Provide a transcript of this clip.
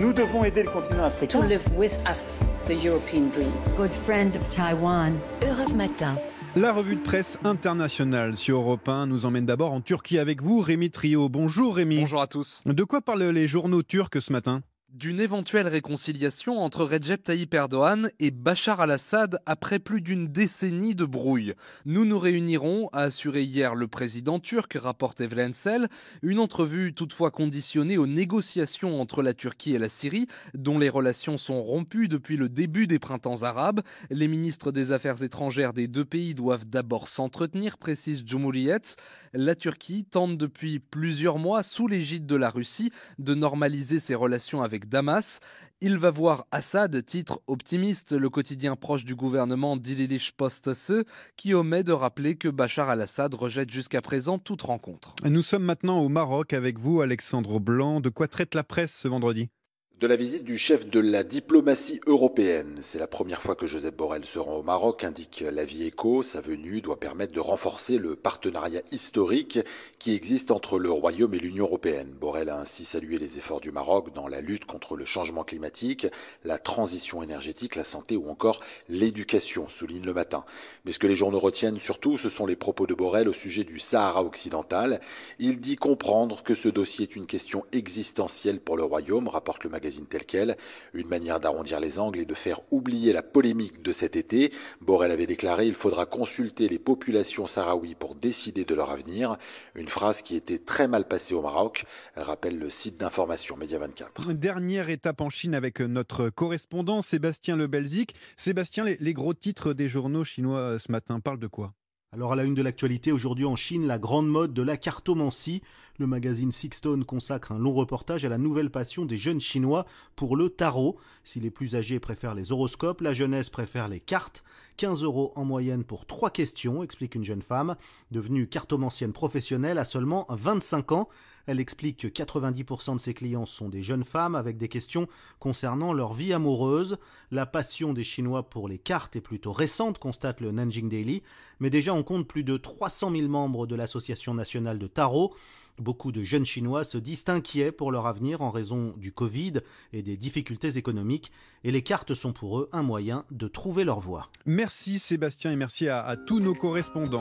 Nous devons aider le continent africain. To live with us, the European dream. Good friend of Taiwan. Europe Matin. La revue de presse internationale sur Europe 1 nous emmène d'abord en Turquie avec vous, Rémi Trio. Bonjour Rémi. Bonjour à tous. De quoi parlent les journaux turcs ce matin? D'une éventuelle réconciliation entre Recep Tayyip Erdogan et Bachar al-Assad après plus d'une décennie de brouille. Nous nous réunirons, a assuré hier le président turc, rapporte Evlensel, une entrevue toutefois conditionnée aux négociations entre la Turquie et la Syrie, dont les relations sont rompues depuis le début des printemps arabes. Les ministres des Affaires étrangères des deux pays doivent d'abord s'entretenir, précise Cumhuriyet. La Turquie tente depuis plusieurs mois, sous l'égide de la Russie, de normaliser ses relations avec Damas. Il va voir Assad, titre optimiste, le quotidien proche du gouvernement d'Ililish Postası, qui omet de rappeler que Bachar al-Assad rejette jusqu'à présent toute rencontre. Nous sommes maintenant au Maroc avec vous, Alexandre Blanc. De quoi traite la presse ce vendredi? De la visite du chef de la diplomatie européenne. C'est la première fois que Joseph Borrell se rend au Maroc, indique la vie éco. Sa venue doit permettre de renforcer le partenariat historique qui existe entre le Royaume et l'Union européenne. Borrell a ainsi salué les efforts du Maroc dans la lutte contre le changement climatique, la transition énergétique, la santé ou encore l'éducation, souligne le matin. Mais ce que les journaux retiennent surtout, ce sont les propos de Borrell au sujet du Sahara occidental. Il dit comprendre que ce dossier est une question existentielle pour le Royaume, rapporte le magazine tel quel, une manière d'arrondir les angles et de faire oublier la polémique de cet été. Borrell avait déclaré il faudra consulter les populations sahraouies pour décider de leur avenir, une phrase qui était très mal passée au Maroc, rappelle le site d'information Média 24. Dernière étape en Chine avec notre correspondant Sébastien Le Belzic. Sébastien, les, les gros titres des journaux chinois euh, ce matin parlent de quoi? Alors à la une de l'actualité aujourd'hui en Chine, la grande mode de la cartomancie. Le magazine Sixstone consacre un long reportage à la nouvelle passion des jeunes chinois pour le tarot. Si les plus âgés préfèrent les horoscopes, la jeunesse préfère les cartes. 15 euros en moyenne pour trois questions, explique une jeune femme, devenue cartomancienne professionnelle à seulement 25 ans. Elle explique que 90% de ses clients sont des jeunes femmes avec des questions concernant leur vie amoureuse. La passion des Chinois pour les cartes est plutôt récente, constate le Nanjing Daily, mais déjà on compte plus de 300 000 membres de l'Association nationale de tarot. Beaucoup de jeunes Chinois se disent inquiets pour leur avenir en raison du Covid et des difficultés économiques, et les cartes sont pour eux un moyen de trouver leur voie. Merci Sébastien et merci à, tous nos correspondants.